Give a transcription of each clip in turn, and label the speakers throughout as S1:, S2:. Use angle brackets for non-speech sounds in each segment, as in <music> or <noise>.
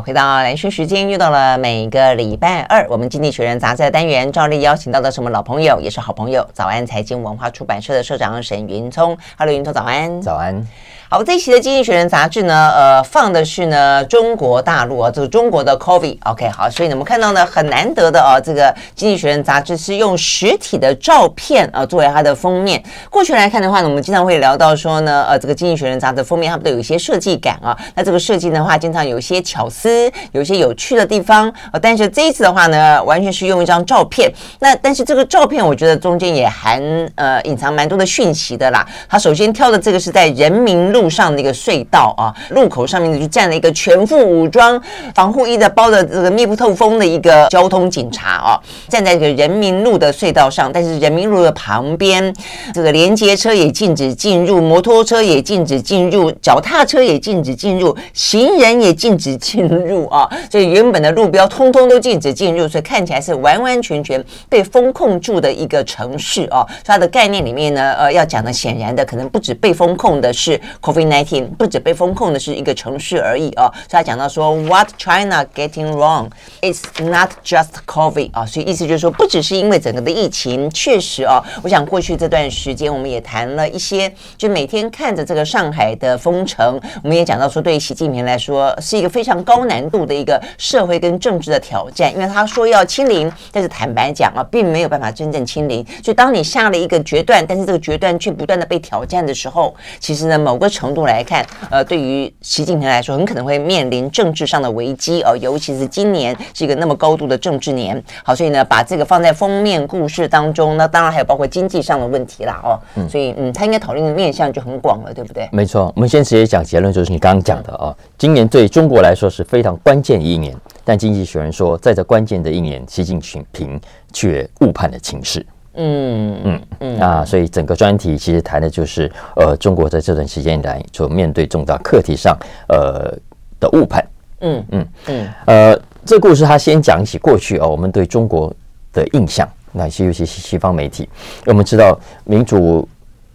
S1: 回到兰萱时间，又到了每个礼拜二，我们经济学人杂志的单元，照例邀请到的是我们老朋友，也是好朋友，早安财经文化出版社的社长沈云聪。Hello，云聪，早安。
S2: 早安。
S1: 好，这一期的《经济学人》杂志呢，呃，放的是呢中国大陆啊，这个中国的 COVID。OK，好，所以呢，我们看到呢很难得的啊，这个《经济学人》杂志是用实体的照片啊作为它的封面。过去来看的话呢，我们经常会聊到说呢，呃，这个《经济学人》杂志封面它们都有一些设计感啊。那这个设计的话，经常有一些巧思，有一些有趣的地方啊。但是这一次的话呢，完全是用一张照片。那但是这个照片，我觉得中间也含呃隐藏蛮多的讯息的啦。它首先挑的这个是在人民。路上的一个隧道啊，路口上面就站了一个全副武装、防护衣的包的这个密不透风的一个交通警察啊，站在这个人民路的隧道上，但是人民路的旁边，这个连接车也禁止进入，摩托车也禁止进入，脚踏车也禁止进入，行人也禁止进入啊，所以原本的路标通通都禁止进入，所以看起来是完完全全被封控住的一个城市啊。它的概念里面呢，呃，要讲的显然的可能不止被封控的是。COVID-19 不止被封控的是一个城市而已啊，所以他讲到说，What China getting wrong? It's not just COVID 啊，所以意思就是说，不只是因为整个的疫情，确实啊，我想过去这段时间我们也谈了一些，就每天看着这个上海的封城，我们也讲到说，对于习近平来说是一个非常高难度的一个社会跟政治的挑战，因为他说要清零，但是坦白讲啊，并没有办法真正清零，就当你下了一个决断，但是这个决断却不断的被挑战的时候，其实呢，某个。程度来看，呃，对于习近平来说，很可能会面临政治上的危机哦，尤其是今年是一个那么高度的政治年。好，所以呢，把这个放在封面故事当中，那当然还有包括经济上的问题啦哦。嗯，所以嗯，他应该讨论的面向就很广了，对不对？
S2: 没错，我们先直接讲结论，就是你刚刚讲的啊、哦，今年对中国来说是非常关键的一年，但经济学人说，在这关键的一年，习近平却误判了情势。嗯嗯嗯啊，所以整个专题其实谈的就是呃，中国在这段时间以来所面对重大课题上呃的误判。嗯嗯嗯呃，这故事他先讲起过去哦，我们对中国的印象，那些尤其是西方媒体，我们知道民主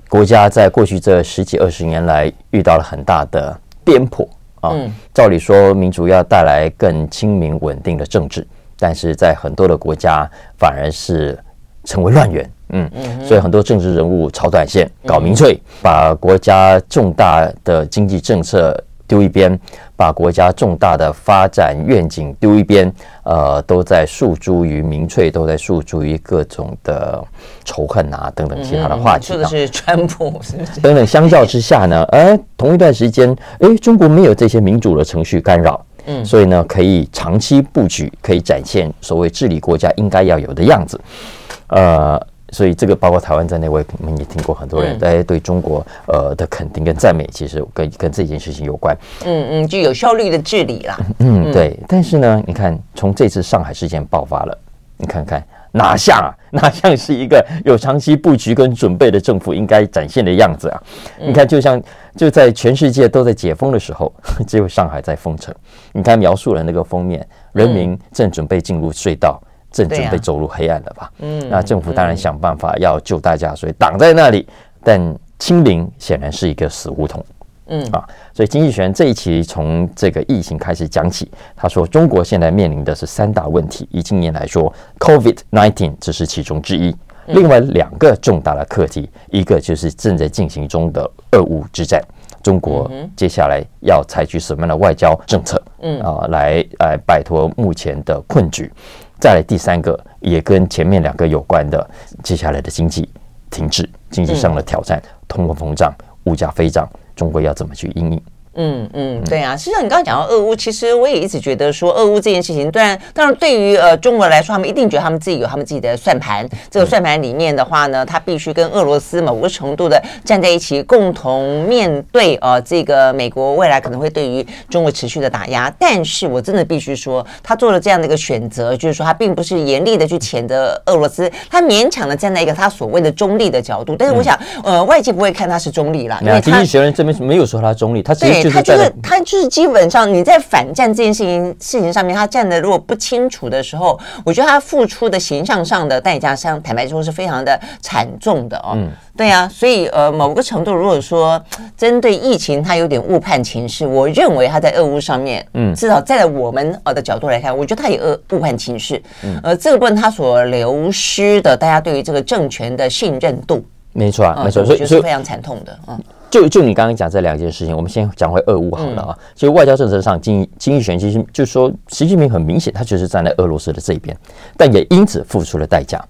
S2: 国家在过去这十几二十年来遇到了很大的颠簸啊。照理说，民主要带来更清明稳定的政治，但是在很多的国家反而是。成为乱源，嗯，所以很多政治人物炒短线、搞民粹，把国家重大的经济政策丢一边，把国家重大的发展愿景丢一边，呃，都在诉诸于民粹，都在诉诸于各种的仇恨啊等等其他的话题。
S1: 说的是川普，是不是？
S2: 等等，相较之下呢，哎，同一段时间，哎，中国没有这些民主的程序干扰，嗯，所以呢，可以长期布局，可以展现所谓治理国家应该要有的样子。呃，所以这个包括台湾在内，我们也听过很多人大家对中国呃的肯定跟赞美，其实跟跟这件事情有关。
S1: 嗯嗯，就有效率的治理啦。
S2: 嗯，对。但是呢，你看，从这次上海事件爆发了，你看看哪像啊？哪像是一个有长期布局跟准备的政府应该展现的样子啊？你看，就像就在全世界都在解封的时候，<laughs> 只有上海在封城。你看描述了那个封面，人民正准备进入隧道。正准备走入黑暗了吧？嗯，那政府当然想办法要救大家，所以挡在那里。但清零显然是一个死胡同。嗯啊，所以经济学人这一期从这个疫情开始讲起，他说中国现在面临的是三大问题。以今年来说，COVID-19 只是其中之一，另外两个重大的课题，一个就是正在进行中的俄乌之战，中国接下来要采取什么样的外交政策？嗯啊，来来摆脱目前的困局。再来第三个，也跟前面两个有关的，接下来的经济停滞、经济上的挑战、通货膨胀、物价飞涨，中国要怎么去应应？
S1: 嗯嗯，对啊，实际上你刚刚讲到俄乌，其实我也一直觉得说，俄乌这件事情，当然当然对于呃中国来说，他们一定觉得他们自己有他们自己的算盘。这个算盘里面的话呢，他必须跟俄罗斯某个程度的站在一起，共同面对呃这个美国未来可能会对于中国持续的打压。但是我真的必须说，他做了这样的一个选择，就是说他并不是严厉的去谴责俄罗斯，他勉强的站在一个他所谓的中立的角度。但是我想，呃，外界不会看他是中立啦，因为经
S2: 济学人这边没有说他中立，他只是
S1: 对他就是他就是基本上你在反战这件事情事情上面，他站的如果不清楚的时候，我觉得他付出的形象上的代价，像坦白说是非常的惨重的哦。嗯，对啊，所以呃，某个程度，如果说针对疫情，他有点误判情势，我认为他在俄乌上面，嗯，至少在我们呃的角度来看，我觉得他也误误判情势。嗯，呃，这个部分他所流失的，大家对于这个政权的信任度，
S2: 没错啊，没错，
S1: 所以是非常惨痛的，嗯。
S2: 就就你刚刚讲这两件事情，我们先讲回俄乌好了啊。其实外交政策上，经经济学其实就是说，习近平很明显，他就是站在俄罗斯的这一边，但也因此付出了代价。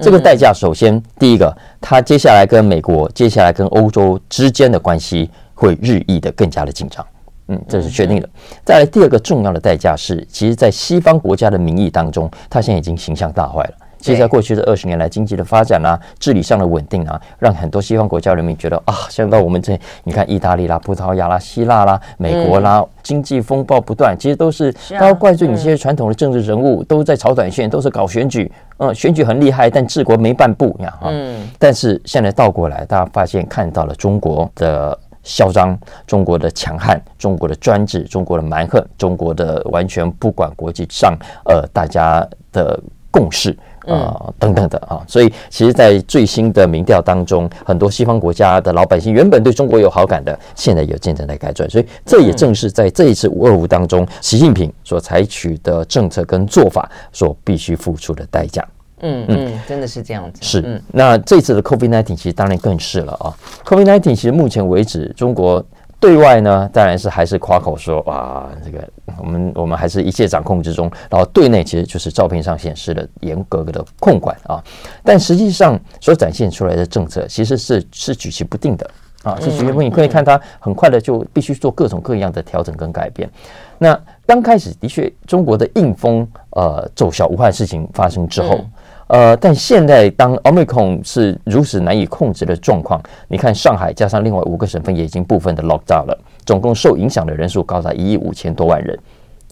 S2: 这个代价，首先第一个，他接下来跟美国、接下来跟欧洲之间的关系会日益的更加的紧张，嗯，这是确定的。再来第二个重要的代价是，其实，在西方国家的民意当中，他现在已经形象大坏了。其实，在过去的二十年来，经济的发展啊，治理上的稳定啊，让很多西方国家人民觉得啊，像到我们这，你看意大利啦、葡萄牙啦、希腊啦、美国啦，经济风暴不断，其实都是他要怪罪你这些传统的政治人物，都在炒短线，都是搞选举，嗯，选举很厉害，但治国没半步呀，哈。嗯。但是现在倒过来，大家发现看到了中国的嚣张，中国的强悍，中国的专制，中国的蛮横，中国的完全不管国际上呃大家的共识。啊、呃，等等的啊，所以其实，在最新的民调当中，很多西方国家的老百姓原本对中国有好感的，现在也渐渐在改转。所以，这也正是在这一次五二五当中，习近平所采取的政策跟做法所必须付出的代价。
S1: 嗯嗯，真的是这样子。
S2: 是，嗯、那这次的 COVID-19 其实当然更是了啊。COVID-19 其实目前为止，中国。对外呢，当然是还是夸口说啊，这个我们我们还是一切掌控之中。然后对内其实就是照片上显示的严格的控管啊，但实际上所展现出来的政策其实是是举棋不定的啊，是举棋不定。你可以看它很快的就必须做各种各样的调整跟改变。那刚开始的确，中国的硬风呃奏效，武汉事情发生之后。嗯呃，但现在当 Omicron 是如此难以控制的状况，你看上海加上另外五个省份也已经部分的 lockdown 了，总共受影响的人数高达一亿五千多万人。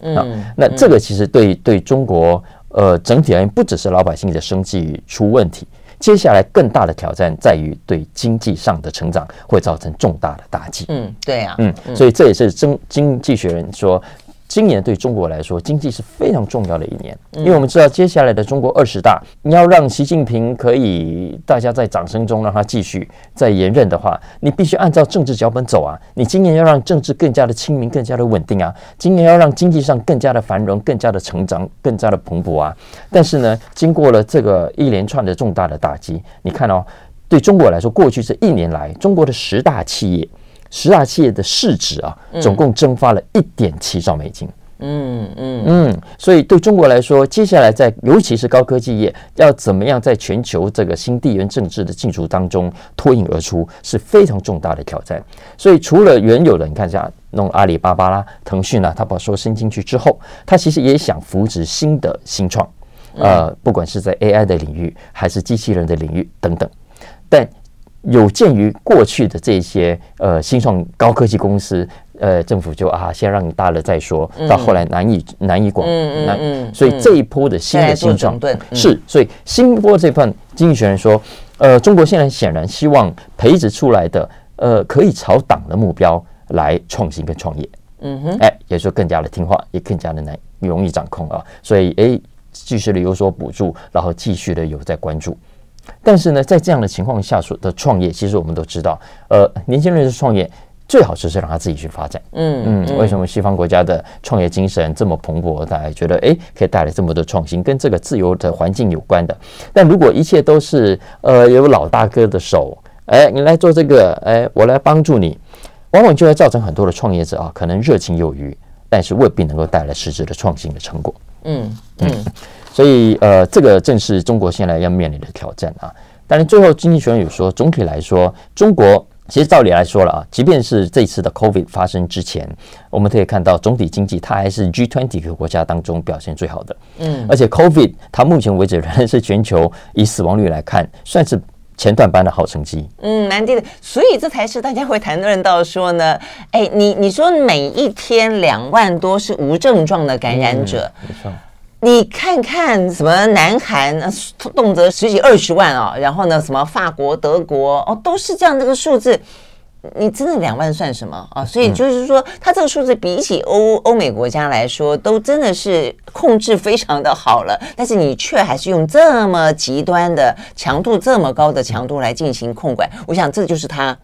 S2: 嗯，那这个其实对对中国呃整体而言，不只是老百姓的生计出问题，接下来更大的挑战在于对经济上的成长会造成重大的打击。
S1: 嗯，对呀，
S2: 嗯，所以这也是经经济学人说。今年对中国来说，经济是非常重要的一年，因为我们知道接下来的中国二十大，你要让习近平可以大家在掌声中让他继续再延任的话，你必须按照政治脚本走啊！你今年要让政治更加的亲民，更加的稳定啊！今年要让经济上更加的繁荣，更加的成长，更加的蓬勃啊！但是呢，经过了这个一连串的重大的打击，你看哦，对中国来说，过去这一年来，中国的十大企业。十大企业的市值啊，总共蒸发了一点七兆美金。嗯嗯嗯，所以对中国来说，接下来在尤其是高科技业，要怎么样在全球这个新地缘政治的竞逐当中脱颖而出，是非常重大的挑战。所以除了原有的，你看一下弄阿里巴巴啦、腾讯啦，他把说伸进去之后，他其实也想扶植新的新创，呃，不管是在 AI 的领域，还是机器人的领域等等，但。有鉴于过去的这些呃新创高科技公司，呃政府就啊先让你大了再说，到后来难以难以广，难，所以这一波的新的新创是，所以新一波这份经济学人说，呃中国现在显然希望培植出来的呃可以朝党的目标来创新跟创业，嗯哼，哎也就更加的听话，也更加的难容易掌控啊，所以哎继续的有所补助，然后继续的有在关注。但是呢，在这样的情况下所的创业，其实我们都知道，呃，年轻人的创业最好就是让他自己去发展。嗯嗯，为什么西方国家的创业精神这么蓬勃？大家觉得，哎，可以带来这么多创新，跟这个自由的环境有关的。但如果一切都是呃有老大哥的手，哎，你来做这个，哎，我来帮助你，往往就会造成很多的创业者啊，可能热情有余，但是未必能够带来实质的创新的成果。嗯嗯。嗯所以，呃，这个正是中国现在要面临的挑战啊。但是最后，经济学人有说，总体来说，中国其实照理来说了啊，即便是这次的 COVID 发生之前，我们可以看到总体经济它还是 G20 个国家当中表现最好的。嗯，而且 COVID 它目前为止仍然是全球以死亡率来看，算是前段班的好成绩。嗯，
S1: 蛮低的。所以这才是大家会谈论到说呢，哎，你你说每一天两万多是无症状的感染者，嗯、没错。你看看什么南韩，动辄十几二十万啊，然后呢，什么法国、德国哦，都是这样这个数字。你真的两万算什么啊？所以就是说，它这个数字比起欧欧美国家来说，都真的是控制非常的好了。但是你却还是用这么极端的强度、这么高的强度来进行控管，我想这就是它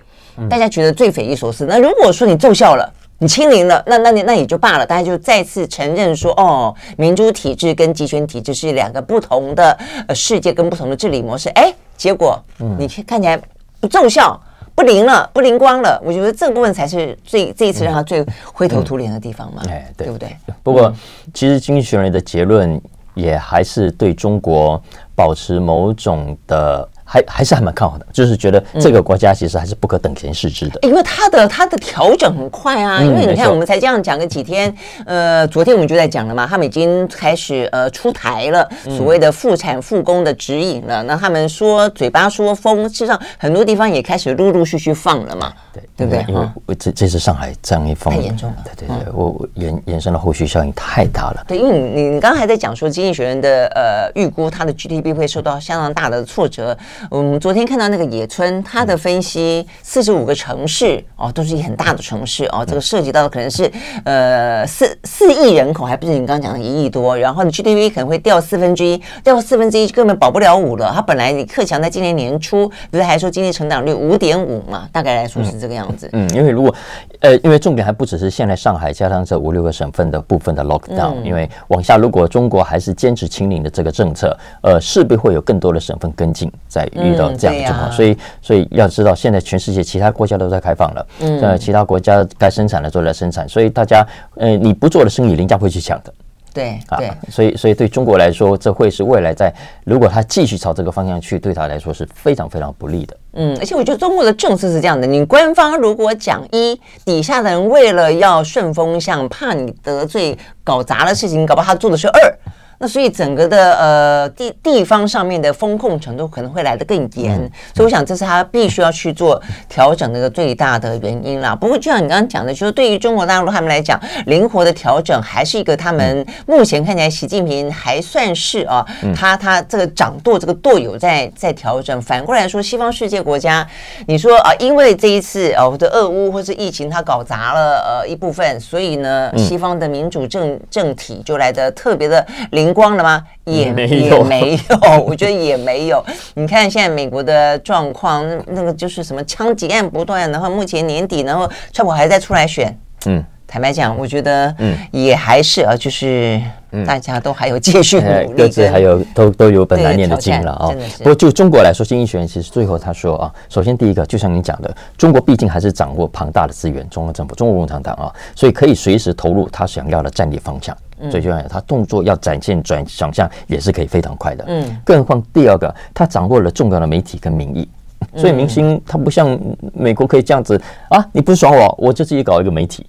S1: 大家觉得最匪夷所思。那如果说你奏效了，你清零了，那那你那也就罢了，大家就再次承认说，哦，民主体制跟集权体制是两个不同的呃世界跟不同的治理模式。哎，结果你看起来不奏效。不灵了，不灵光了。我觉得这个部分才是最这一次让他最灰头土脸的地方嘛，哎、嗯，对，对不对？
S2: 不过，其实经济学人的结论也还是对中国保持某种的。还还是还蛮看好的，就是觉得这个国家其实还是不可等闲视之的，
S1: 因为它的它的调整很快啊。因为你看，我们才这样讲个几天，呃，昨天我们就在讲了嘛，他们已经开始呃出台了所谓的复产复工的指引了。那他们说嘴巴说封，事实上很多地方也开始陆陆续续放了嘛，对对不对？
S2: 因为这这次上海这样一封
S1: 太严重了，
S2: 对对对，我延延伸的后续效应太大了。
S1: 对，因为你你刚刚还在讲说，经济学人的呃预估，它的 GDP 会受到相当大的挫折。我们昨天看到那个野村，他的分析，四十五个城市哦，都是一很大的城市哦，这个涉及到的可能是呃四四亿人口，还不是你刚刚讲的一亿多，然后你 GDP 可能会掉四分之一，掉四分之一根本保不了五了。他本来李克强在今年年初不是还说经济成长率五点五嘛，大概来说是这个样子。
S2: 嗯，嗯，因为如果呃，因为重点还不只是现在上海加上这五六个省份的部分的 lockdown，嗯，因为往下如果中国还是坚持清零的这个政策，呃，势必会有更多的省份跟进，在遇到。这样的状况，所以所以要知道，现在全世界其他国家都在开放了，嗯，呃，其他国家该生产的都在生产，所以大家，呃，你不做的生意，人家会去抢的，
S1: 对，对，
S2: 啊，所以所以对中国来说，这会是未来在如果他继续朝这个方向去，对他来说是非常非常不利的，
S1: 嗯，而且我觉得中国的政策是这样的，你官方如果讲一，底下的人为了要顺风向，怕你得罪搞砸了事情，搞不好他做的是二。那所以整个的呃地地方上面的风控程度可能会来得更严，嗯、所以我想这是他必须要去做调整的一个最大的原因啦。不过就像你刚刚讲的，就是对于中国大陆他们来讲，灵活的调整还是一个他们目前看起来习近平还算是啊，他他这个掌舵这个舵有在在调整。反过来说，西方世界国家，你说啊，因为这一次哦的俄乌或是疫情，他搞砸了呃一部分，所以呢，西方的民主政政体就来的特别的灵。光了吗？也没有，也没有，<laughs> 我觉得也没有。你看现在美国的状况，那个就是什么枪击案不断，然后目前年底，然后川普还在出来选。嗯，坦白讲，我觉得嗯。也还是啊，就是大家都还有继续努力，
S2: 各自还有都都有本难念的经了啊。不过就中国来说，经济学人其实最后他说啊，首先第一个，就像你讲的，中国毕竟还是掌握庞大的资源，中国政府、中国共产党啊，所以可以随时投入他想要的战略方向。所以就像他动作要展现转想象也是可以非常快的，嗯，更何况第二个，他掌握了重要的媒体跟民意，所以明星他不像美国可以这样子啊，你不爽我，我就自己搞一个媒体，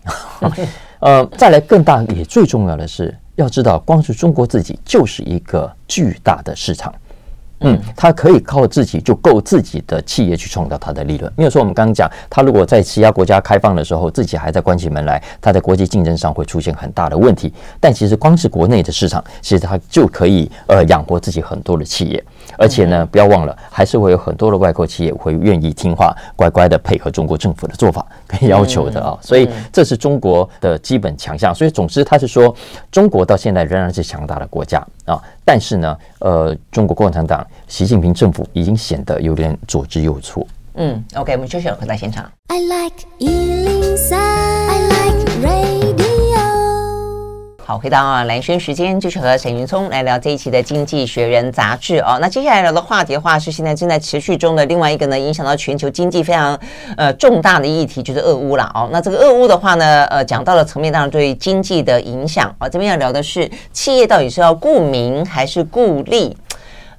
S2: <laughs> 呃，再来更大也最重要的是要知道，光是中国自己就是一个巨大的市场。嗯，他可以靠自己就够自己的企业去创造他的利润。因为说我们刚刚讲，他如果在其他国家开放的时候，自己还在关起门来，他在国际竞争上会出现很大的问题。但其实光是国内的市场，其实他就可以呃养活自己很多的企业。而且呢，不要忘了，还是会有很多的外国企业会愿意听话，乖乖的配合中国政府的做法跟要求的啊。所以这是中国的基本强项。所以总之，他是说，中国到现在仍然是强大的国家啊。但是呢，呃，中国共产党习近平政府已经显得有点左支右绌。
S1: 嗯，OK，我们休息了，回到现场。I like 好，回到啊，蓝轩时间，就是和沈云聪来聊这一期的《经济学人》杂志哦。那接下来聊的话题的话，是现在正在持续中的另外一个呢，影响到全球经济非常呃重大的议题，就是俄乌了哦。那这个俄乌的话呢，呃，讲到了层面，当然对经济的影响啊。这边要聊的是，企业到底是要顾名还是顾利？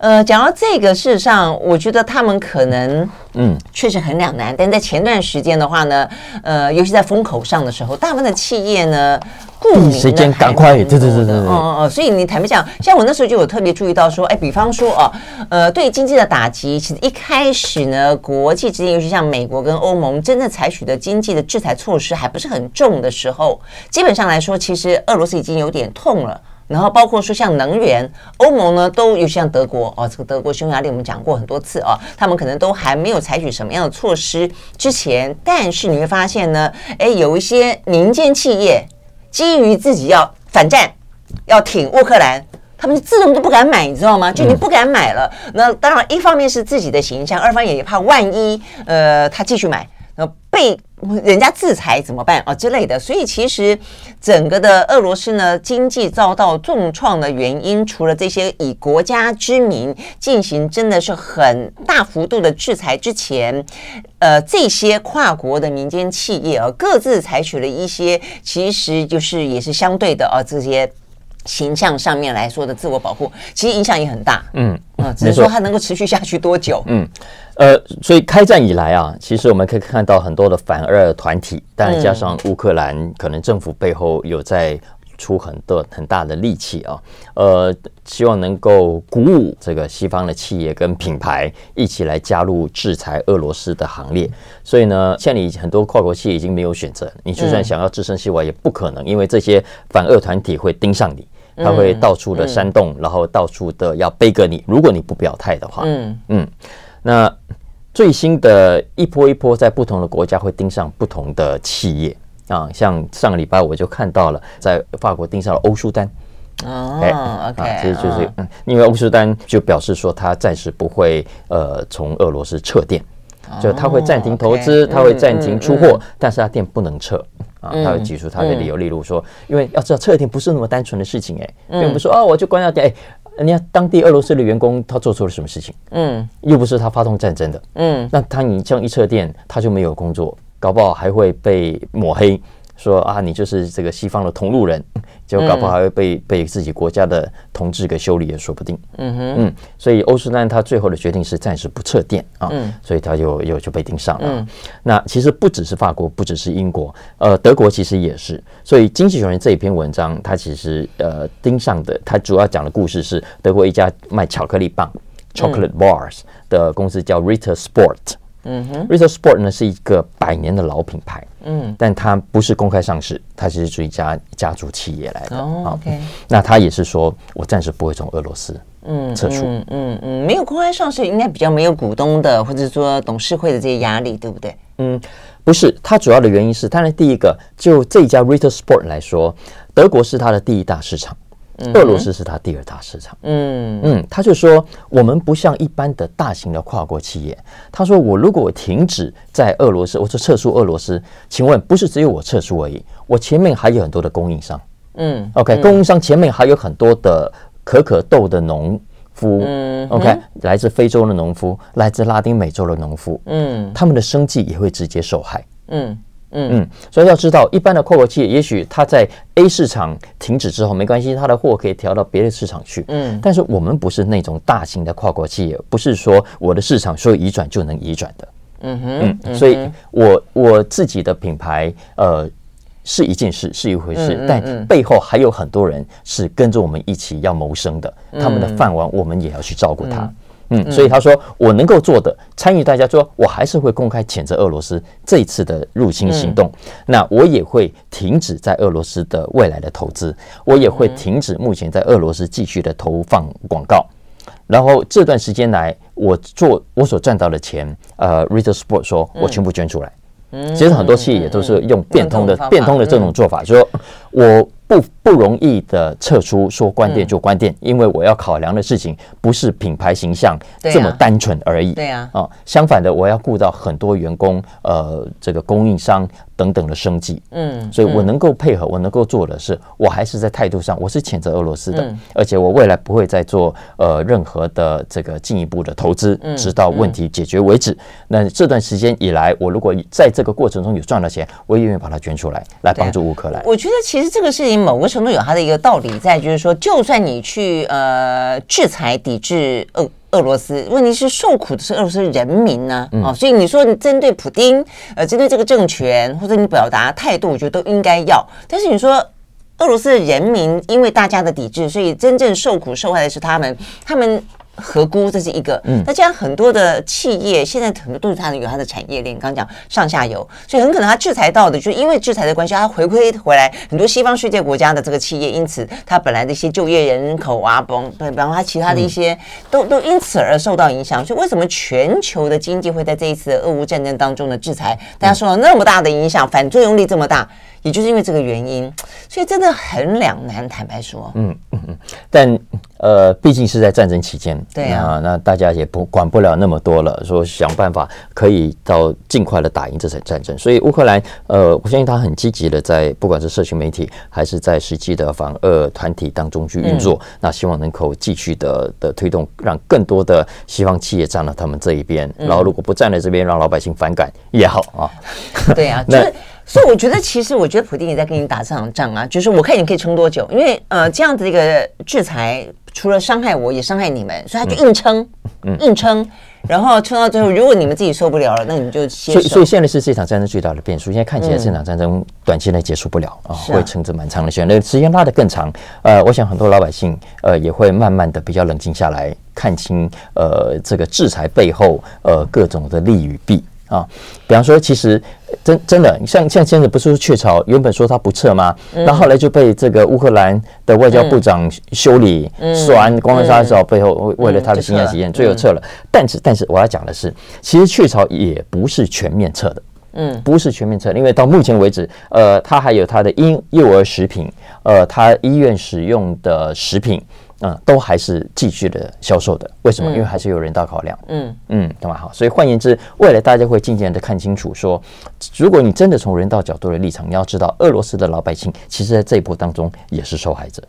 S1: 呃，讲到这个，事实上，我觉得他们可能，嗯，确实很两难。但在前段时间的话呢，呃，尤其在风口上的时候，大部分的企业呢，顾名
S2: 时间赶快，对对对对对，哦
S1: 哦，所以你坦白讲，像我那时候就有特别注意到说，哎，比方说哦，呃，对经济的打击，其实一开始呢，国际之间，尤其像美国跟欧盟，真正采取的经济的制裁措施还不是很重的时候，基本上来说，其实俄罗斯已经有点痛了。然后包括说像能源，欧盟呢都有像德国哦，这个德国、匈牙利我们讲过很多次哦，他们可能都还没有采取什么样的措施之前，但是你会发现呢，哎，有一些民间企业基于自己要反战、要挺乌克兰，他们自动都不敢买，你知道吗？就你不敢买了，那当然一方面是自己的形象，二方面也怕万一呃他继续买。被人家制裁怎么办啊之类的？所以其实整个的俄罗斯呢，经济遭到重创的原因，除了这些以国家之名进行真的是很大幅度的制裁之前，呃，这些跨国的民间企业啊，各自采取了一些，其实就是也是相对的啊，这些。形象上面来说的自我保护，其实影响也很大。嗯啊，只是说它能够持续下去多久？
S2: 嗯，呃，所以开战以来啊，其实我们可以看到很多的反俄团体，当然加上乌克兰，可能政府背后有在出很多很大的力气啊，呃，希望能够鼓舞这个西方的企业跟品牌一起来加入制裁俄罗斯的行列。所以呢，现在你很多跨国企业已经没有选择，你就算想要置身事外也不可能，因为这些反俄团体会盯上你。他会到处的煽动，然后到处的要背个你。如果你不表态的话，嗯嗯，那最新的一波一波，在不同的国家会盯上不同的企业啊。像上个礼拜我就看到了，在法国盯上了欧舒丹。
S1: 哦，OK，啊，
S2: 其实就是嗯，因为欧舒丹就表示说，他暂时不会呃从俄罗斯撤店，就他会暂停投资，他会暂停出货，但是他店不能撤。啊，他会举出他的理由，例如说，因为要知道撤店不是那么单纯的事情，哎，并不是说哦，我就关掉店，哎，人家当地俄罗斯的员工他做错了什么事情？嗯，又不是他发动战争的，嗯，那他你这样一撤店，他就没有工作，搞不好还会被抹黑。说啊，你就是这个西方的同路人，结果搞不好还会被、嗯、被自己国家的同志给修理也说不定。嗯哼，嗯，所以欧舒丹他最后的决定是暂时不撤店啊，嗯、所以他又又就被盯上了。嗯、那其实不只是法国，不只是英国，呃，德国其实也是。所以《经济学人》这一篇文章，它其实呃盯上的，它主要讲的故事是德国一家卖巧克力棒 （chocolate bars） 的公司叫 Ritter Sport。嗯哼，Ritter Sport 呢是一个百年的老品牌，嗯，但它不是公开上市，它其实是一家家族企业来的。哦，OK，那他也是说，我暂时不会从俄罗斯嗯撤出，嗯
S1: 嗯嗯，没有公开上市，应该比较没有股东的或者说董事会的这些压力，对不对？
S2: 嗯，不是，它主要的原因是，当然第一个，就这一家 Ritter Sport 来说，德国是它的第一大市场。俄罗斯是它第二大市场。嗯嗯，他就说，我们不像一般的大型的跨国企业。他说，我如果停止在俄罗斯，我说撤出俄罗斯，请问不是只有我撤出而已？我前面还有很多的供应商。嗯，OK，供应商前面还有很多的可可豆的农夫。嗯，OK，来自非洲的农夫，来自拉丁美洲的农夫。嗯，他们的生计也会直接受害。嗯。嗯嗯，所以要知道，一般的跨国企业，也许它在 A 市场停止之后没关系，它的货可以调到别的市场去。嗯，但是我们不是那种大型的跨国企业，不是说我的市场说移转就能移转的。嗯哼，嗯，所以我我自己的品牌，呃，是一件事，是一回事，但背后还有很多人是跟着我们一起要谋生的，他们的饭碗我们也要去照顾他。嗯，所以他说，我能够做的，参与大家说，我还是会公开谴责俄罗斯这一次的入侵行动。那我也会停止在俄罗斯的未来的投资，我也会停止目前在俄罗斯继续的投放广告。然后这段时间来，我做我所赚到的钱，呃，Ritter Sport 说我全部捐出来。嗯其实很多企业也都是用变通的变通的这种做法，说我。不不容易的撤出，说关店就关店，嗯、因为我要考量的事情不是品牌形象这么单纯而已。
S1: 对呀，
S2: 啊，相反的，我要顾到很多员工，呃，这个供应商等等的生计。嗯，所以我能够配合，我能够做的是，我还是在态度上，我是谴责俄罗斯的，嗯、而且我未来不会再做呃任何的这个进一步的投资，直到问题解决为止。那这段时间以来，我如果在这个过程中有赚到钱，我也愿意把它捐出来，来帮助乌克兰。
S1: 我觉得其实这个事情。某个程度有它的一个道理在，就是说，就算你去呃制裁抵制俄俄罗斯，问题是受苦的是俄罗斯人民呢、哦，所以你说你针对普丁，呃，针对这个政权，或者你表达态度，我觉得都应该要。但是你说俄罗斯的人民因为大家的抵制，所以真正受苦受害的是他们，他们合估，这是一个。嗯，那既然很多的企业现在很多都是它有它的产业链，刚刚讲上下游，所以很可能它制裁到的，就是因为制裁的关系，它回归回来很多西方世界国家的这个企业，因此它本来的一些就业人口啊，比方比方它其他的一些都都因此而受到影响。所以为什么全球的经济会在这一次的俄乌战争当中的制裁，大家受到那么大的影响，反作用力这么大？也就是因为这个原因，所以真的很两难。坦白说，
S2: 嗯嗯嗯，但呃，毕竟是在战争期间，
S1: 对啊，
S2: 那大家也不管不了那么多了，说想办法可以到尽快的打赢这场战争。所以乌克兰，呃，我相信他很积极的在不管是社群媒体还是在实际的反俄团体当中去运作，嗯、那希望能够继续的的推动，让更多的西方企业站到他们这一边。嗯、然后如果不站在这边，让老百姓反感也好啊。
S1: 对啊，<laughs> 那。所以我觉得，其实我觉得普丁也在跟你打这场仗啊，就是我看你可以撑多久，因为呃这样子一个制裁，除了伤害我，也伤害你们，所以他就硬撑，嗯、硬撑，然后撑到最后，如果你们自己受不了了，那你们就歇手。
S2: 所以，所以现在是这场战争最大的变数。现在看起来这场战争短期内结束不了、嗯、啊，会撑着蛮长的时间，那时间拉得更长。呃，我想很多老百姓呃也会慢慢的比较冷静下来，看清呃这个制裁背后呃各种的利与弊。啊，比方说，其实真真的，像像现在不是说雀巢原本说他不撤吗？那、嗯、后来就被这个乌克兰的外交部长修理，说完光荣杀手背后为为了他的形象体验，最后撤了。但是但是我要讲的是，其实雀巢也不是全面撤的，嗯，不是全面撤，因为到目前为止，呃，他还有他的婴幼儿食品，呃，他医院使用的食品。嗯，都还是继续的销售的，为什么？因为还是有人道考量。嗯嗯，懂吗？好，所以换言之，未来大家会渐渐的看清楚，说，如果你真的从人道角度的立场，你要知道，俄罗斯的老百姓其实在这一波当中也是受害者。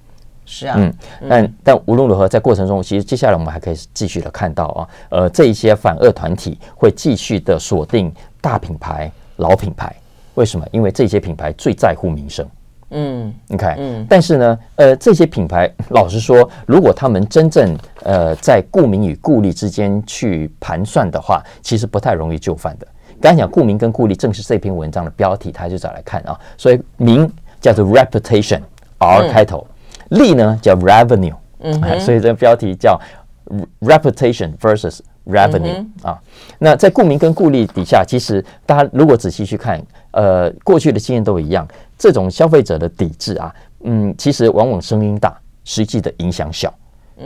S1: 是啊，
S2: 嗯，但但无论如何，在过程中，其实接下来我们还可以继续的看到啊，呃，这一些反俄团体会继续的锁定大品牌、老品牌。为什么？因为这些品牌最在乎民生。嗯，你看，嗯，但是呢，呃，这些品牌，老实说，如果他们真正呃在顾名与顾利之间去盘算的话，其实不太容易就范的。刚才讲顾名跟顾利，正是这篇文章的标题，他就找来看啊。所以名叫做 reputation，R 开头；利呢叫 revenue，嗯，所以这个标题叫 reputation versus revenue 啊。那在顾名跟顾利底下，其实大家如果仔细去看，呃，过去的经验都一样。这种消费者的抵制啊，嗯，其实往往声音大，实际的影响小。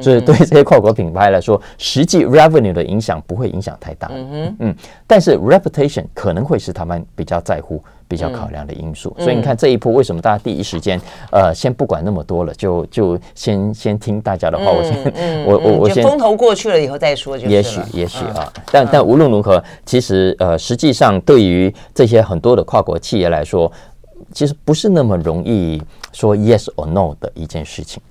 S2: 所以对这些跨国品牌来说，实际 revenue 的影响不会影响太大。嗯哼，嗯，但是 reputation 可能会是他们比较在乎、比较考量的因素。所以你看这一波为什么大家第一时间，呃，先不管那么多了，就就先先听大家的话。我先，我我我先
S1: 风头过去了以后再说就。
S2: 也许也许啊，但但无论如何，其实呃，实际上对于这些很多的跨国企业来说。其实不是那么容易说 yes or no 的一件事情。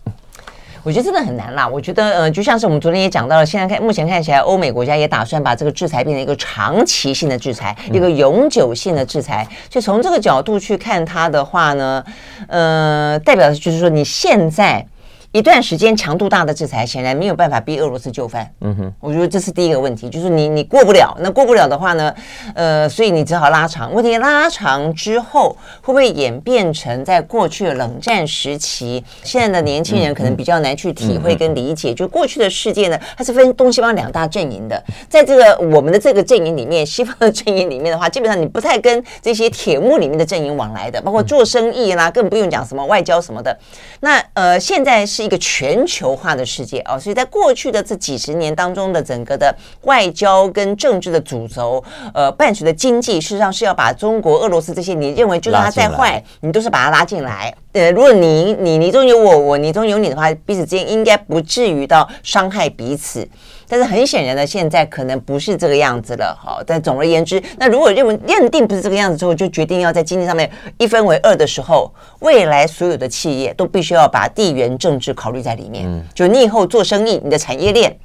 S1: 我觉得真的很难啦。我觉得，呃，就像是我们昨天也讲到了，现在看目前看起来，欧美国家也打算把这个制裁变成一个长期性的制裁，一个永久性的制裁。就从这个角度去看它的话呢，呃，代表的就是说你现在。一段时间强度大的制裁，显然没有办法逼俄罗斯就范。嗯哼，我觉得这是第一个问题，就是你你过不了。那过不了的话呢，呃，所以你只好拉长。问题拉长之后，会不会演变成在过去的冷战时期？现在的年轻人可能比较难去体会跟理解，就过去的世界呢，它是分东西方两大阵营的。在这个我们的这个阵营里面，西方的阵营里面的话，基本上你不太跟这些铁幕里面的阵营往来的，包括做生意啦，更不用讲什么外交什么的。那呃，现在是。是一个全球化的世界哦，所以在过去的这几十年当中的整个的外交跟政治的主轴，呃，伴随的经济，事实上是要把中国、俄罗斯这些你认为就算它再坏，你都是把它拉进来。呃，如果你你你中有我，我你中有你的话，彼此之间应该不至于到伤害彼此。但是很显然的，现在可能不是这个样子了。好，但总而言之，那如果认为认定不是这个样子之后，就决定要在经济上面一分为二的时候，未来所有的企业都必须要把地缘政治考虑在里面。嗯，就你以后做生意，你的产业链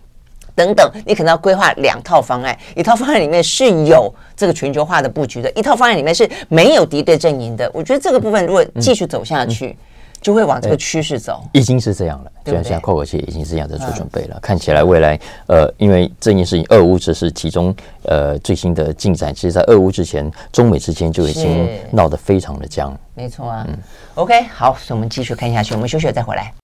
S1: 等等，你可能要规划两套方案，一套方案里面是有这个全球化的布局的，一套方案里面是没有敌对阵营的。我觉得这个部分如果继续走下去。嗯嗯就会往这个趋势走，
S2: 已经是这样了。对，现在跨国企业已经是这样在做准备了。看起来未来，呃，因为这件事情，俄乌只是其中呃最新的进展。其实，在俄乌之前，中美之间就已经闹得非常的僵。
S1: 没错啊。嗯。OK，好，所以我们继续看下去。我们休息了再回来。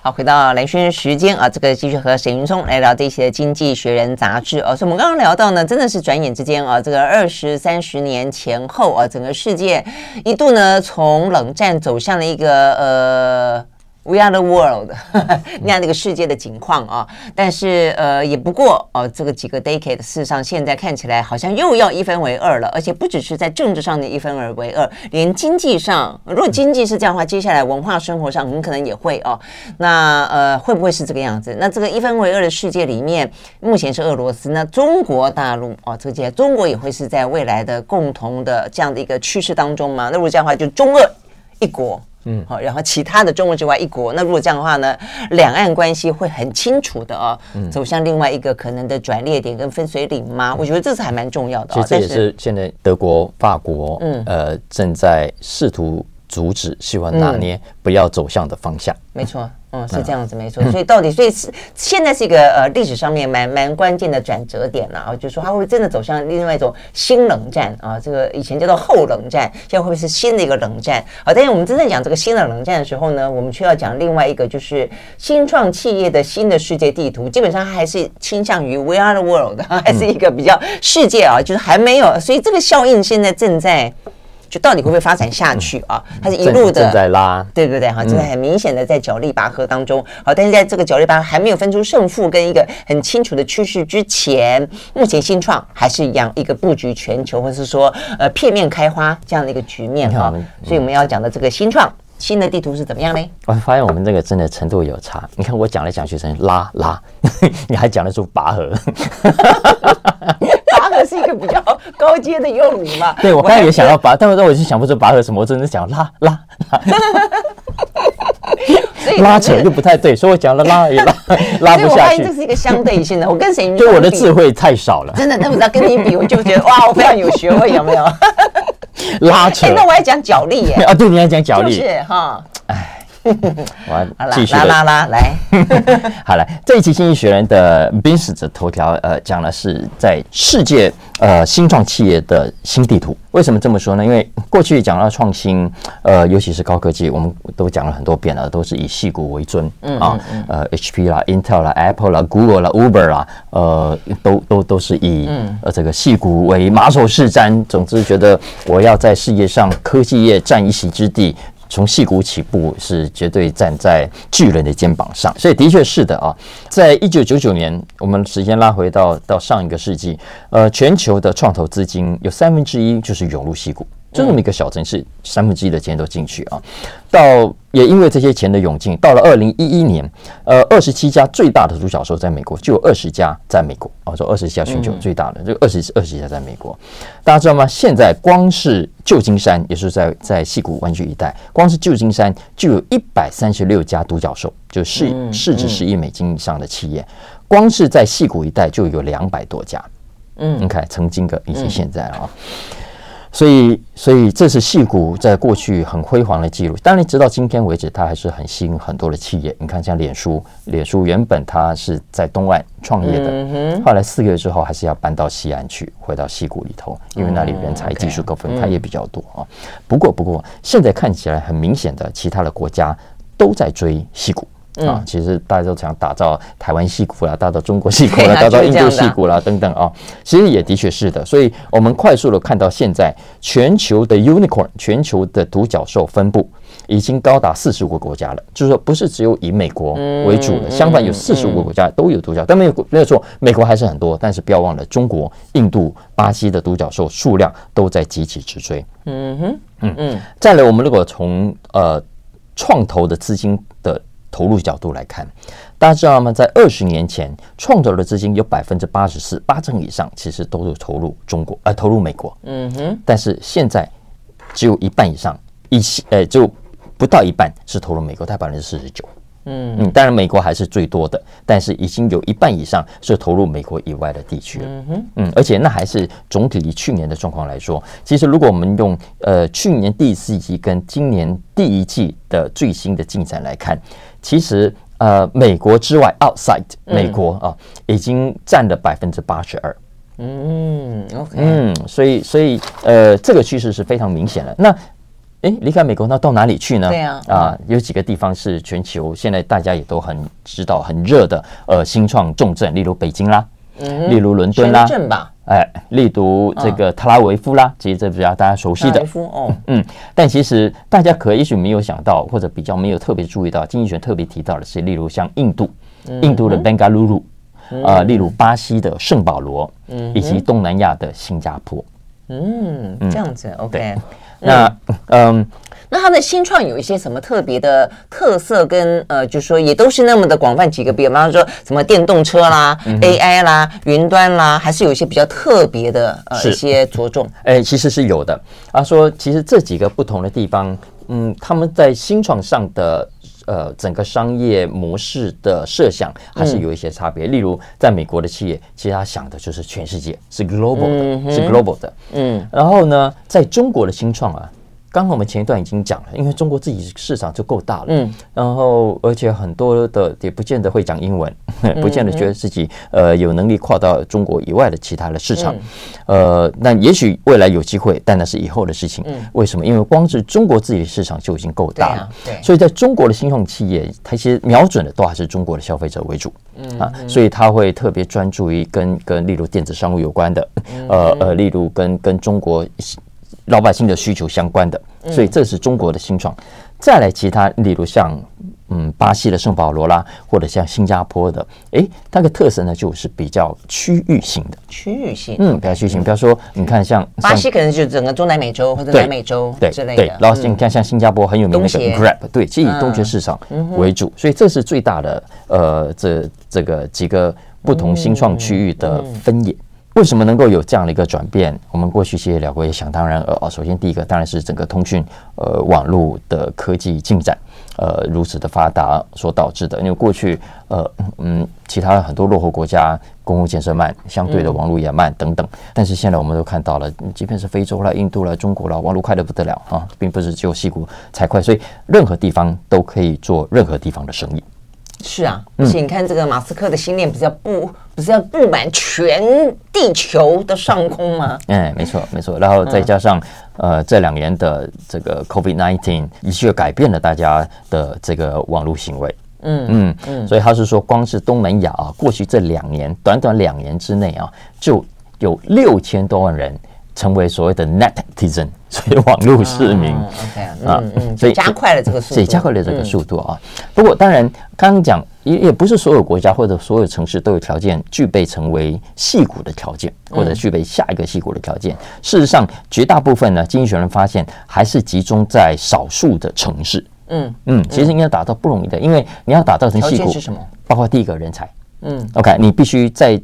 S1: 好，回到兰萱时间啊，这个继续和沈云聪来聊这些《经济学人》杂志啊。所以我们刚刚聊到呢，真的是转眼之间啊，这个二十三十年前后啊，整个世界一度呢从冷战走向了一个呃。We are the world，<laughs> 那样的一个世界的景况啊，但是呃，也不过哦，这个几个 decade，事实上现在看起来好像又要一分为二了，而且不只是在政治上的一分为二，连经济上，如果经济是这样的话，接下来文化生活上很可能也会哦。那呃，会不会是这个样子？那这个一分为二的世界里面，目前是俄罗斯，那中国大陆哦，这个接下来中国也会是在未来的共同的这样的一个趋势当中吗？那如果这样的话，就中俄一国。嗯，好，然后其他的中国之外一国，那如果这样的话呢，两岸关系会很清楚的哦，走向另外一个可能的转捩点跟分水岭吗？我觉得这是还蛮重要的。
S2: 其实这也是现在德国、法国，嗯，呃，正在试图阻止、希望拿捏、不要走向的方向。
S1: 没错。嗯，是这样子，没错。所以到底，所以是现在是一个呃历史上面蛮蛮关键的转折点了啊，就是说它会不会真的走向另外一种新冷战啊？这个以前叫做后冷战，现在会不会是新的一个冷战？好，但是我们真正讲这个新的冷战的时候呢，我们却要讲另外一个，就是新创企业的新的世界地图，基本上它还是倾向于 We are the world，<laughs> 还是一个比较世界啊，就是还没有，所以这个效应现在正在。就到底会不会发展下去啊？它是一路的
S2: 正在拉，
S1: 对不对？哈，就是很明显的在角力拔河当中。好，但是在这个角力拔河还没有分出胜负跟一个很清楚的趋势之前，目前新创还是一样一个布局全球，或是说呃片面开花这样的一个局面哈。所以我们要讲的这个新创新的地图是怎么样呢？
S2: 我发现我们这个真的程度有差。你看我讲来讲去成拉拉，<laughs> 你还讲得出拔河？<laughs>
S1: 是一个比较高阶的用语嘛？<laughs>
S2: 对，我刚才也想要拔，但是我就想不出拔河什么，我真的想拉拉拉，拉 <laughs> 扯就不太对，所以我讲了拉也拉拉不下去。所以我发现这是一个相对性的，我跟谁？
S1: 就
S2: 我的智慧太少了，
S1: 真的，那我要跟你比，我就觉得哇，我非常有学问，有没有？<laughs>
S2: 拉扯。
S1: 那我还讲脚力耶？
S2: 啊，对，你还讲脚力？
S1: 是哈。哎。<laughs>
S2: 我要继续
S1: 拉拉拉来，<laughs>
S2: 好了，这一期《经济学人》的 Business 的头条，呃，讲的是在世界呃新创企业的新地图。为什么这么说呢？因为过去讲到创新，呃，尤其是高科技，我们都讲了很多遍了，都是以细股为尊啊，呃，HP 啦、Intel 啦、Apple 啦、Google 啦、Uber 啦，呃，都都都是以呃这个细股为马首是瞻。总之，觉得我要在世界上科技业占一席之地。从戏骨起步是绝对站在巨人的肩膀上，所以的确是的啊。在一九九九年，我们时间拉回到到上一个世纪，呃，全球的创投资金有三分之一就是涌入戏骨。就这么一个小城市，三分之一的钱都进去啊！到也因为这些钱的涌进，到了二零一一年，呃，二十七家最大的独角兽在美国，就有二十家在美国啊，说二十家全球最大的，这个二十二十家在美国，大家知道吗？现在光是旧金山，也是在在西谷湾区一带，光是旧金山就有一百三十六家独角兽，就市市值十亿美金以上的企业，光是在西谷一带就有两百多家。嗯，你看，曾经的以及现在啊。所以，所以这是戏谷在过去很辉煌的记录。当然，直到今天为止，它还是很吸引很多的企业。你看，像脸书，脸书原本它是在东岸创业的，后来四个月之后，还是要搬到西安去，回到矽谷里头，因为那里人才、技术各方面它也比较多啊。不过，不过现在看起来很明显的，其他的国家都在追矽谷。啊，其实大家都想打造台湾戏骨啦，打造中国戏骨啦，打造印度戏骨啦，等等啊。其实也的确是的，所以我们快速的看到现在全球的 unicorn，全球的独角兽分布已经高达四十五个国家了。就是说，不是只有以美国为主的，相反有四十五个国家都有独角，但没有没有错，美国还是很多，但是不要忘了中国、印度、巴西的独角兽数量都在急起直追。嗯哼，嗯嗯。再来，我们如果从呃创投的资金的投入角度来看，大家知道吗？在二十年前，创造的资金有百分之八十四，八成以上其实都是投入中国，呃，投入美国。嗯哼。但是现在只有一半以上，一呃，就不到一半是投入美国，才百分之四十九。嗯嗯，当然美国还是最多的，但是已经有一半以上是投入美国以外的地区了。嗯哼，嗯，而且那还是总体以去年的状况来说，其实如果我们用呃去年第四季跟今年第一季的最新的进展来看，其实呃美国之外，outside 美国啊，已经占了百分之八十二。嗯，OK，嗯，所以所以呃这个趋势是非常明显的。那哎，离开美国，那到哪里去呢？
S1: 对啊，
S2: 啊，有几个地方是全球现在大家也都很知道很热的，呃，新创重镇，例如北京啦，嗯，例如伦敦啦，
S1: 深圳吧，
S2: 哎，例如这个特拉维夫啦，其实这比较大家熟悉的，
S1: 哦，
S2: 嗯，但其实大家可也许没有想到，或者比较没有特别注意到，经济学特别提到的是，例如像印度，印度的 Bengaluru，啊，例如巴西的圣保罗，嗯，以及东南亚的新加坡，
S1: 嗯，这样子，OK。
S2: 那嗯，
S1: 那它的新创有一些什么特别的特色跟呃，就是说也都是那么的广泛几个，比方说什么电动车啦、嗯、AI 啦、云端啦，还是有一些比较特别的呃一些着重？
S2: 哎、欸，其实是有的。他说，其实这几个不同的地方，嗯，他们在新创上的呃整个商业模式的设想还是有一些差别。嗯、例如，在美国的企业，其实他想的就是全世界是 global 的，嗯、是 global 的。嗯，然后呢，在中国的新创啊。刚刚我们前一段已经讲了，因为中国自己市场就够大了，嗯，然后而且很多的也不见得会讲英文，不见得觉得自己呃有能力跨到中国以外的其他的市场，呃，那也许未来有机会，但那是以后的事情。为什么？因为光是中国自己的市场就已经够大了，对，所以在中国的新创企业，它其实瞄准的都还是中国的消费者为主，嗯啊，所以他会特别专注于跟跟例如电子商务有关的，呃呃，例如跟跟中国。老百姓的需求相关的，所以这是中国的新创。再来其他，例如像嗯巴西的圣保罗啦，或者像新加坡的，诶，它的特色呢就是比较区域性的。
S1: 区域性，
S2: 嗯，比较区域性。比方说，你看像
S1: 巴西，可能就整个中南美洲或者南美洲对之类的。对，
S2: 然后你看像新加坡很有名的那个 Grab，对，其实以东协市场为主，所以这是最大的呃这这个几个不同新创区域的分野。为什么能够有这样的一个转变？我们过去其实也聊过，也想当然。呃，首先第一个当然是整个通讯呃网络的科技进展呃如此的发达所导致的。因为过去呃嗯其他很多落后国家公共建设慢，相对的网络也慢等等。但是现在我们都看到了，即便是非洲啦、印度啦、中国啦，网络快得不得了啊，并不是只有西谷才快，所以任何地方都可以做任何地方的生意。
S1: 是啊，而且你看这个马斯克的心念不是要布，不是要布满全地球的上空吗？
S2: 哎，没错没错。然后再加上、嗯、呃这两年的这个 COVID-19，的确改变了大家的这个网络行为。嗯嗯嗯。所以他是说，光是东南亚啊，过去这两年，短短两年之内啊，就有六千多万人。成为所谓的 netizen，<laughs> 所以网络市民啊，
S1: 嗯嗯，所以加快了这个速度，
S2: 所以加快了这个速度啊。不过当然，刚刚讲也也不是所有国家或者所有城市都有条件具备成为矽谷的条件，或者具备下一个矽谷的条件。事实上，绝大部分呢，经济学人发现还是集中在少数的城市。嗯嗯，其实应该打造不容易的，因为你要打造成矽谷是什么？包括第一个人才。嗯，OK，你必须在。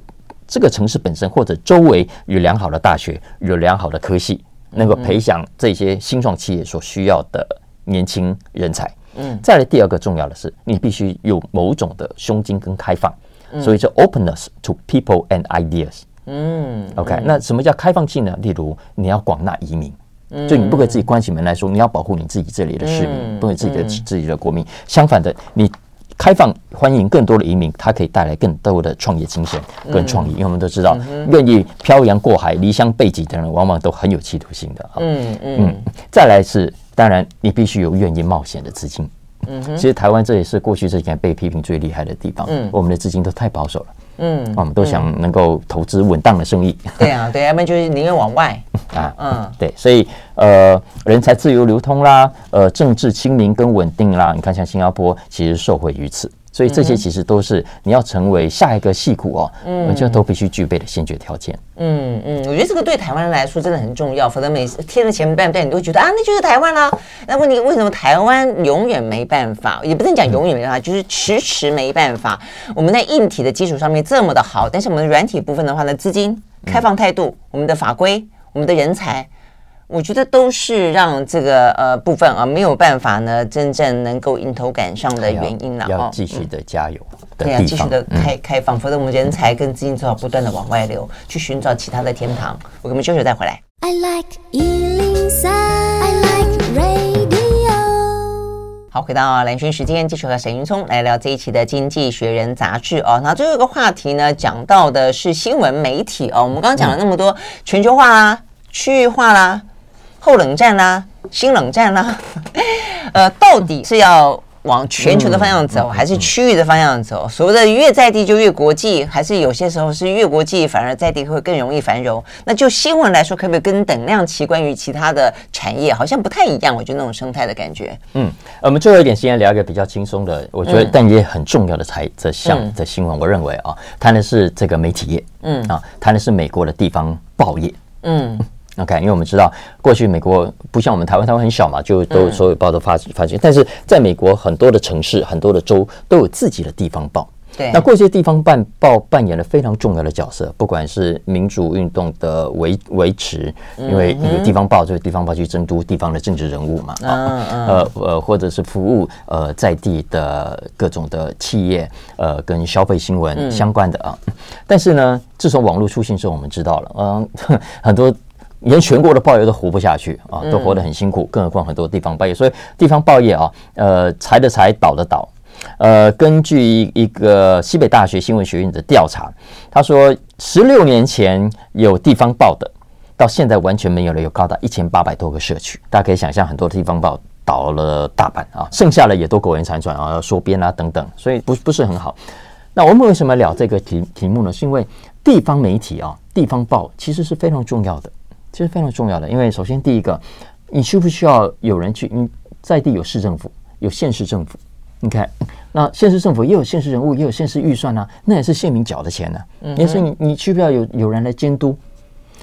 S2: 这个城市本身或者周围有良好的大学，有良好的科系，能够培养这些新创企业所需要的年轻人才。嗯，再来第二个重要的是，你必须有某种的胸襟跟开放，所以叫 openness to people and ideas。嗯，OK，那什么叫开放性呢？例如你要广纳移民，就你不可以自己关起门来说，你要保护你自己这里的市民，不给自己的自己的国民。相反的，你。开放欢迎更多的移民，它可以带来更多的创业精神跟创意。因为我们都知道，愿意漂洋过海、离乡背井的人，往往都很有企图心的。嗯嗯。再来是，当然你必须有愿意冒险的资金。嗯，其实台湾这也是过去这几年被批评最厉害的地方。嗯，我们的资金都太保守了。嗯，我们都想能够投资稳当的生意。
S1: 对啊，对，要不然就是宁愿往外 <laughs> 啊。
S2: 嗯，对，所以呃，人才自由流通啦，呃，政治清明跟稳定啦，你看像新加坡其实受惠于此。所以这些其实都是你要成为下一个戏骨哦，嗯，我觉得都必须具备的先决条件。
S1: 嗯嗯，我觉得这个对台湾人来说真的很重要，否则每次贴在前半段，你都会觉得啊，那就是台湾啦。那问题为什么台湾永远没办法？也不能讲永远没办法，就是迟迟没办法。我们在硬体的基础上面这么的好，但是我们的软体部分的话呢，资金、开放态度、我们的法规、我们的人才。我觉得都是让这个呃部分啊没有办法呢真正能够迎头赶上的原因了。
S2: 要继续的加油的，
S1: 对呀，继续的开开放，否则我们人才跟资金只好不断的往外流，去寻找其他的天堂。我们休息再回来。I like 103, I like radio。好，回到蓝轩时间，继续和沈云聪来聊这一期的《经济学人》杂志哦。那最后一个话题呢，讲到的是新闻媒体哦。我们刚刚讲了那么多全球化啦、区域化啦。后冷战啦、啊，新冷战啦，<laughs> 呃，到底是要？往全球的方向走，还是区域的方向走？所谓的越在地就越国际，还是有些时候是越国际反而在地会更容易繁荣？那就新闻来说，可不可以跟等量齐？关于其他的产业，好像不太一样。我觉得那种生态的感觉。
S2: 嗯，我们最后一点时间聊一个比较轻松的，我觉得但也很重要的财这项的新闻。我认为啊，谈的是这个媒体业，嗯啊，谈的是美国的地方报业，嗯。OK，因为我们知道过去美国不像我们台湾，台湾很小嘛，就都所有报都发发行。但是在美国很多的城市、很多的州都有自己的地方报。
S1: 对，
S2: 那过去地方办报扮演了非常重要的角色，不管是民主运动的维维持，因为有地方报，就是地方报去监督地方的政治人物嘛，啊，呃呃，或者是服务呃在地的各种的企业，呃，跟消费新闻相关的啊。但是呢，自从网络出现之后，我们知道了，嗯，<laughs> 很多。连全国的报业都活不下去啊，都活得很辛苦，更何况很多地方报业。所以地方报业啊，呃，裁的裁，倒的倒。呃，根据一个西北大学新闻学院的调查，他说，十六年前有地方报的，到现在完全没有了，有高达一千八百多个社区。大家可以想象，很多地方报倒了大半啊，剩下的也都苟延残喘啊，要缩编啊等等，所以不不是很好。那我们为什么聊这个题题目呢？是因为地方媒体啊，地方报其实是非常重要的。其实非常重要的，因为首先第一个，你需不需要有人去？你在地有市政府，有县市政府，你看，那县市政府也有县市人物，也有县市预算啊，那也是县民缴的钱呢、啊。嗯，也是你你需不需要有有人来监督？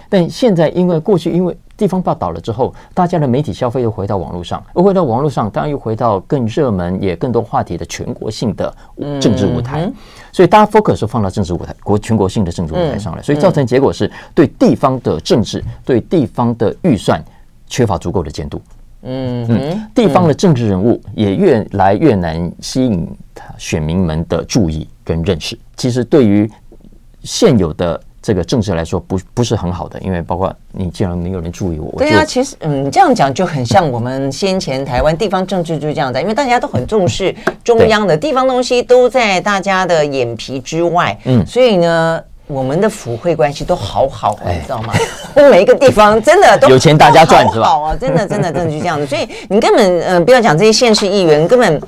S2: 但现在因为过去因为。地方报倒了之后，大家的媒体消费又回到网络上，又回到网络上，当然又回到更热门也更多话题的全国性的政治舞台。嗯、所以大家 focus 放到政治舞台，国全国性的政治舞台上来，所以造成结果是对地方的政治、对地方的预算缺乏足够的监督。嗯嗯，地方的政治人物也越来越难吸引选民们的注意跟认识。其实对于现有的。这个政治来说不不是很好的，因为包括你既然没有人注意我，
S1: 对啊，其实嗯，这样讲就很像我们先前台湾地方政治就是这样的，因为大家都很重视中央的地方东西都在大家的眼皮之外，嗯，所以呢，我们的府会关系都好好，你知道吗？<laughs> 每一个地方真的都
S2: 有钱大家赚是吧？
S1: 好啊，真的真的真的就这样子，所以你根本嗯、呃，不要讲这些县市议员根本。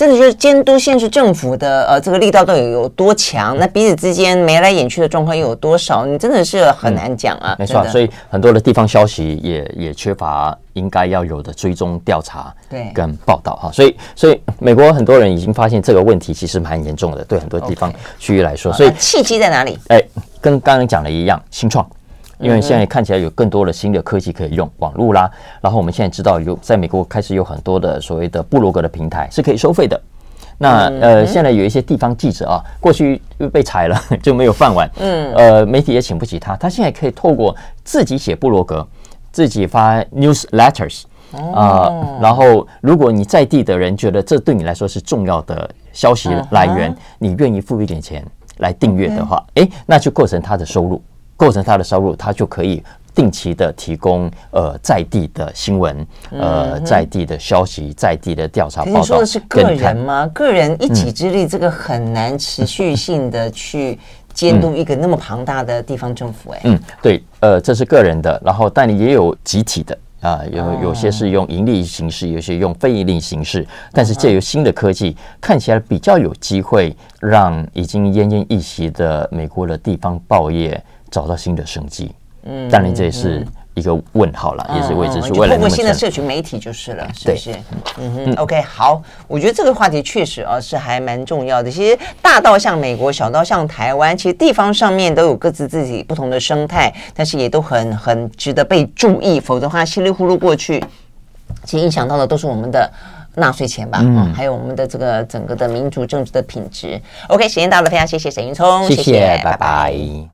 S1: 真的就是监督县市政府的呃这个力道到底有多强，那彼此之间眉来眼去的状况又有多少？你真的是很难讲啊。
S2: 没错，所以很多的地方消息也也缺乏应该要有的追踪调查对跟报道哈。所以所以美国很多人已经发现这个问题其实蛮严重的，对很多地方区域来说。所以
S1: 契机在哪里？
S2: 哎，跟刚刚讲的一样，新创。因为现在看起来有更多的新的科技可以用，网络啦，然后我们现在知道有在美国开始有很多的所谓的部落格的平台是可以收费的。那呃，现在有一些地方记者啊，过去又被裁了就没有饭碗，嗯，呃，媒体也请不起他，他现在可以透过自己写部落格，自己发 newsletters 啊，然后如果你在地的人觉得这对你来说是重要的消息来源，你愿意付一点钱来订阅的话，诶，那就构成他的收入。构成他的收入，他就可以定期的提供呃在地的新闻，呃在地的消息，在地的调查报道。你说的是
S1: 个人吗？个人一己之力，这个很难持续性的去监督一个那么庞大的地方政府。哎，
S2: 嗯，对，呃，这是个人的，然后但也有集体的啊，有有些是用盈利形式，有些用非盈利形式，但是借由新的科技，看起来比较有机会让已经奄奄一息的美国的地方报业。找到新的生机，嗯，当然这也是一个问号了，也是未知数。
S1: 通过新的社群媒体就是了，是不是？嗯哼，OK，好，我觉得这个话题确实啊是还蛮重要的。其实大到像美国，小到像台湾，其实地方上面都有各自自己不同的生态，但是也都很很值得被注意。否则的话，稀里糊涂过去，其实影响到的都是我们的纳税钱吧，嗯，还有我们的这个整个的民主政治的品质。OK，时间到了，非常谢谢沈云聪，谢谢，拜拜。